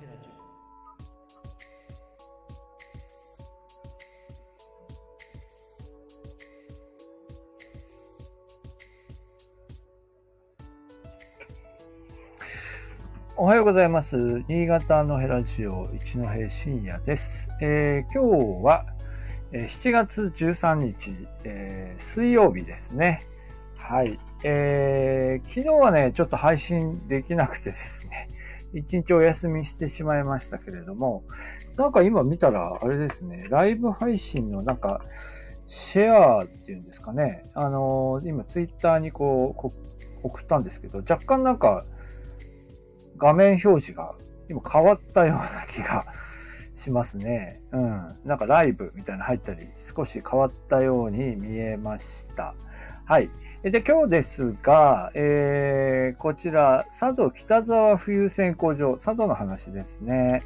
ヘラジオおはようございます。新潟のヘラジオ一戸深夜です。えー今日はえー7月13日、えー水曜日ですね。はい。えー昨日はね、ちょっと配信できなくてですね、一日お休みしてしまいましたけれども、なんか今見たら、あれですね、ライブ配信のなんか、シェアっていうんですかね、あのー今ツイッターにこうこ送ったんですけど、若干なんか、画面表示が今変わったような気がしますね。うん。なんかライブみたいなの入ったり、少し変わったように見えました。はい。で、今日ですが、えー、こちら、佐渡北沢冬線工場、佐渡の話ですね。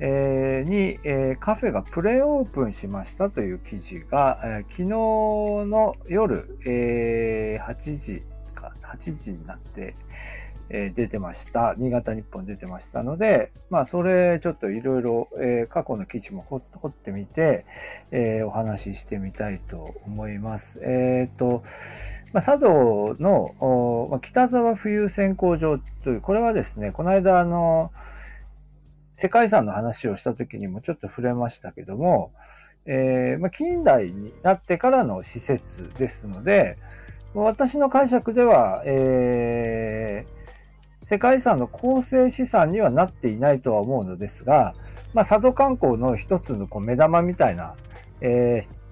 えーに、えーカフェがプレオープンしましたという記事が、えー昨日の夜、えー8時か、8時になって、えー出てました。新潟日報に出てましたので、まあ、それちょっといろいろ過去の記事も掘ってみて、えーお話ししてみたいと思います。えっ、と、まあ、佐渡の北沢浮遊選工場という、これはですね、この間、あの、世界遺産の話をした時にもちょっと触れましたけども、えーまあ、近代になってからの施設ですので、私の解釈では、えー世界遺産の構成資産にはなっていないとは思うのですが、まあ、佐渡観光の一つのこう目玉みたいな、えー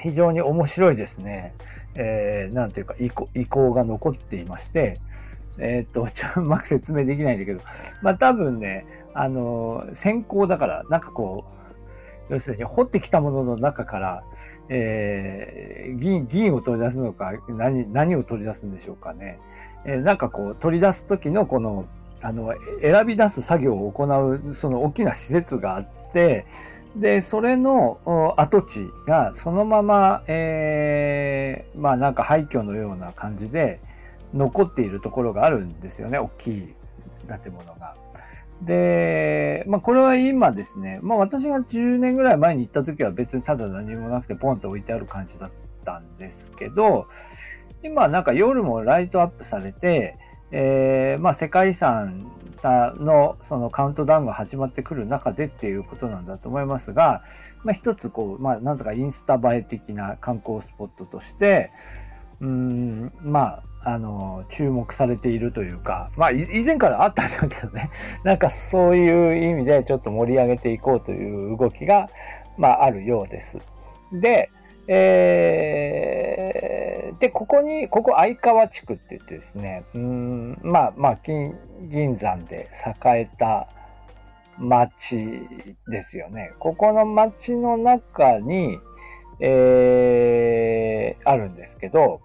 非常に面白いですね、えーなんていうか遺構遺構が残っていまして、えっ、と、ちょっとうまく説明できないんだけど、まあ多分ね、あの先行だから、なんかこう、要するに掘ってきたものの中から、えー銀、銀を取り出すのか、何、何を取り出すんでしょうかね。えーなんかこう、取り出す時のこの、あの、選び出す作業を行う、その大きな施設があって、で、それの跡地がそのまま、えーまあなんか廃墟のような感じで残っているところがあるんですよね、大きい建物が。で、まあこれは今ですね、まあ私が10年ぐらい前に行った時は別にただ何もなくてポンと置いてある感じだったんですけど、今なんか夜もライトアップされて、えーまあ世界遺産のそのカウントダウンが始まってくる中でっていうことなんだと思いますが、まあ一つこう、まあなんとかインスタ映え的な観光スポットとして、うーん、まあ、あの、注目されているというか、まあ以前からあったんだけどね、なんかそういう意味でちょっと盛り上げていこうという動きが、まああるようです。で、えーで、ここに、ここ相川地区って言ってですね、うん、まあまあ、金銀山で栄えた町ですよね。ここの町の中に、えーあるんですけど、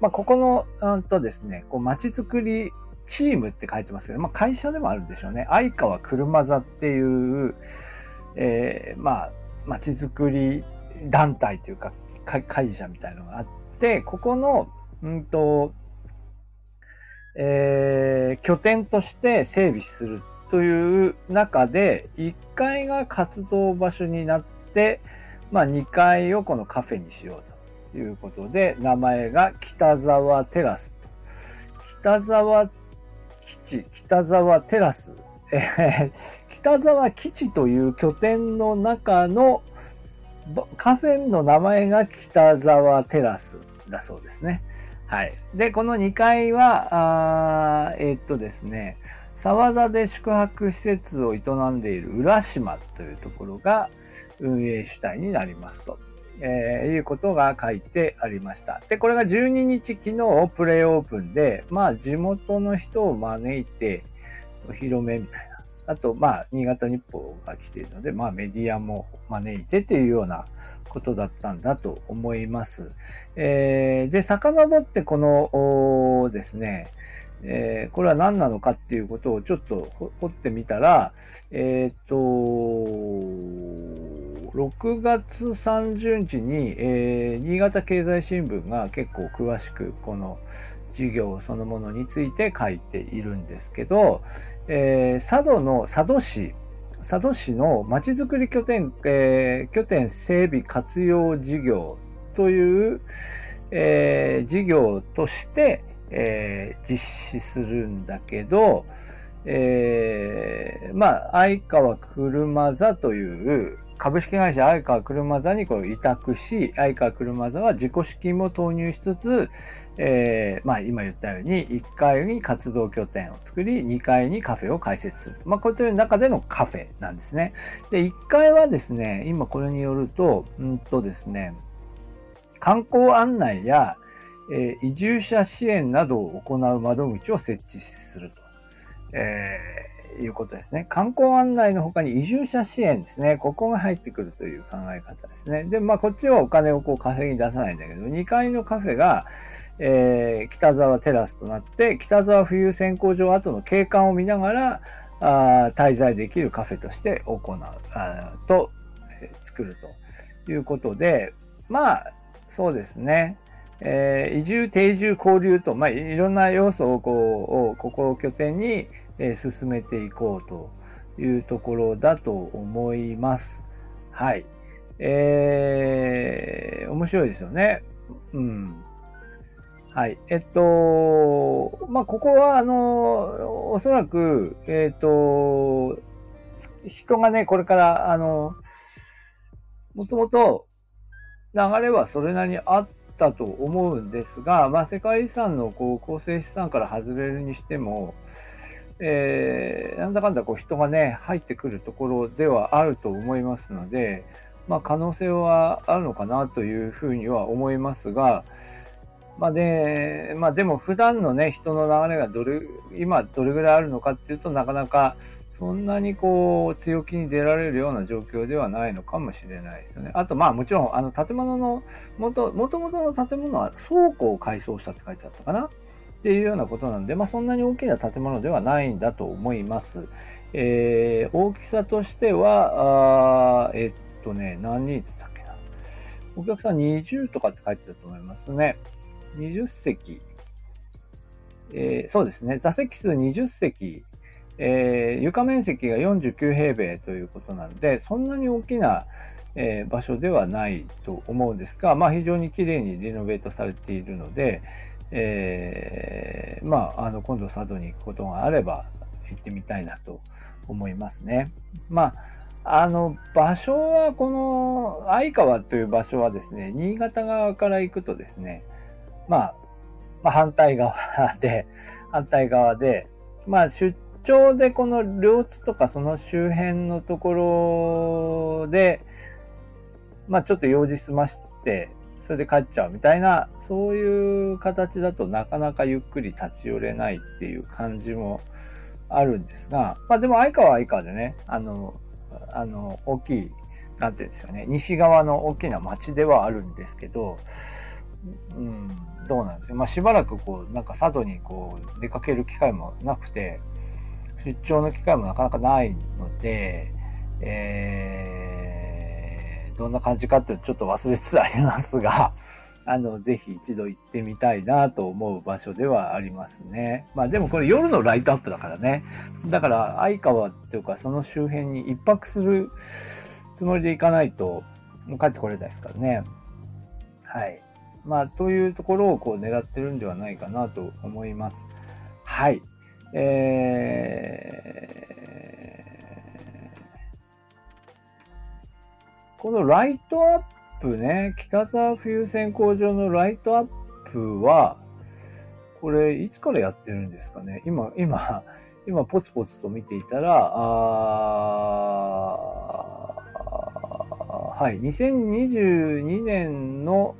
まあ、ここの、うんとですね、こう町づくりチームって書いてますけど、まあ、会社でもあるんでしょうね。相川車座っていう、えーまあ、町づくり団体というか、会社みたいなのがあって、ここの、うんと、えー拠点として整備するという中で、1階が活動場所になって、まあ、2階をこのカフェにしようということで、名前が北沢テラス。北沢基地、北沢テラス。えー北沢基地という拠点の中のカフェの名前が北沢テラスだそうですね。はい。で、この2階は、あえーっとですね、沢田で宿泊施設を営んでいる浦島というところが運営主体になりますと、えーいうことが書いてありました。で、これが12日昨日プレイオープンで、まあ地元の人を招いてお披露目みたいな。あと、まあ、新潟日報が来ているので、まあメディアも招いてっていうようなことだったんだと思います。えーで、遡ってこの、ですね、えーこれは何なのかっていうことをちょっと掘ってみたら、えっ、と、6月30日に、えー新潟経済新聞が結構詳しくこの事業そのものについて書いているんですけど、えー佐渡の佐渡市佐渡市のまちづくり拠点、えー、拠点整備活用事業という、えー、事業として、えー、実施するんだけど、えー、まあ、相川車座という株式会社相川車座にこ委託し、相川車座は自己資金も投入しつつ、えー、まあ、今言ったように、1階に活動拠点を作り、2階にカフェを開設する。まあ、こういう中でのカフェなんですね。で、1階はですね、今これによると、うんとですね、観光案内や、えー、移住者支援などを行う窓口を設置すると。えー、いうことですね。観光案内の他に移住者支援ですね。ここが入ってくるという考え方ですね。で、まあ、こっちはお金をこう稼ぎ出さないんだけど、2階のカフェが、えー、北沢テラスとなって、北沢冬選考場後の景観を見ながら、あ滞在できるカフェとして行う、あと、えー、作るということで、まあ、そうですね。えー、移住、定住、交流と、まあ、いろんな要素をこう、ここを拠点に、えー、進めていこうというところだと思います。はい。えー、面白いですよね。うん。はい。えっと、まあ、ここは、あの、おそらく、えっと、人がね、これから、あの、もともと流れはそれなりにあったと思うんですが、まあ、世界遺産のこう構成資産から外れるにしても、えー、なんだかんだこう人がね、入ってくるところではあると思いますので、まあ、可能性はあるのかなというふうには思いますが、まあで、まあでも普段のね、人の流れがどれ、今どれぐらいあるのかっていうとなかなかそんなにこう強気に出られるような状況ではないのかもしれないですよね。あとまあもちろんあの建物の元、元々の建物は倉庫を改装したって書いてあったかな？っていうようなことなんで、まあそんなに大きな建物ではないんだと思います。えー、大きさとしては、あえっとね、何人って言ったっけな？お客さん20とかって書いてたと思いますね。20席、えー、そうですね、座席数20席、えー、床面積が49平米ということなので、そんなに大きな、えー、場所ではないと思うんですが、まあ、非常に綺麗にリノベートされているので、えー、まあ、あの今度佐渡に行くことがあれば行ってみたいなと思いますね。まあ、あの場所はこの相川という場所はですね、新潟側から行くとですね、まあ、まあ、反対側で、反対側で、まあ、出張でこの両津とかその周辺のところで、まあ、ちょっと用事済まして、それで帰っちゃうみたいな、そういう形だとなかなかゆっくり立ち寄れないっていう感じもあるんですが、まあでも相川は相川でね、あの、あの、大きい、なんていうんですかね、西側の大きな町ではあるんですけど、うん、どうなんですよ。まあ、しばらくこう、なんか佐渡にこう、出かける機会もなくて、出張の機会もなかなかないので、えー、どんな感じかってちょっと忘れつつありますが、あの、ぜひ一度行ってみたいなと思う場所ではありますね。まあでもこれ夜のライトアップだからね。だから相川っていうかその周辺に一泊するつもりで行かないと帰ってこれないですからね。はい。まあ、というところをこう狙ってるんではないかなと思います。はい。えー、このライトアップね、北沢冬線工場のライトアップは、これ、いつからやってるんですかね？今、今、今、ポツポツと見ていたら、あはい、2022年の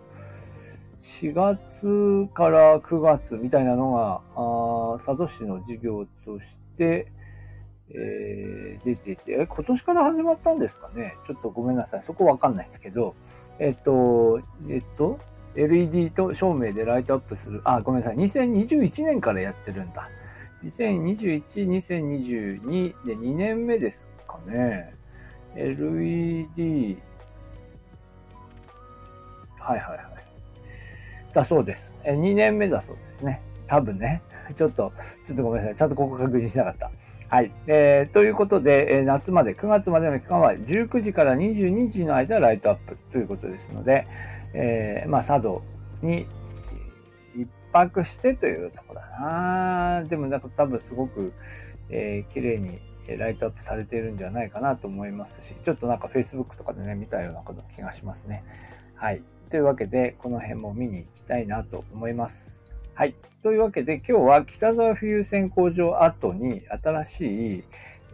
4月から9月みたいなのが、あ佐渡市の事業として、えー、出ていて、今年から始まったんですかねちょっとごめんなさい。そこわかんないんだけど、えっと、えっと、LED と照明でライトアップする、あ、ごめんなさい。2021年からやってるんだ。2021、2022で2年目ですかね。LED、はいはいはい。だそうです。え2年目だそうですね。多分ね。ちょっと、ちょっとごめんなさい。ちゃんとここ確認しなかった。はい。えー、ということで、え、夏まで、9月までの期間は19時から22時の間ライトアップということですので、えー、まあ、佐渡に一泊してというとこだなでもなんか多分すごく、えー、綺麗にライトアップされているんじゃないかなと思いますし、ちょっとなんか Facebook とかでね、見たような気がしますね。はい。というわけで、この辺も見に行きたいなと思います。はい。というわけで、今日は北沢浮遊船工場跡に新しい、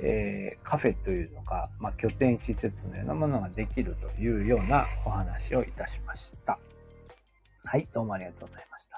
えー、カフェというのか、まあ、拠点施設のようなものができるというようなお話をいたしました。はい。どうもありがとうございました。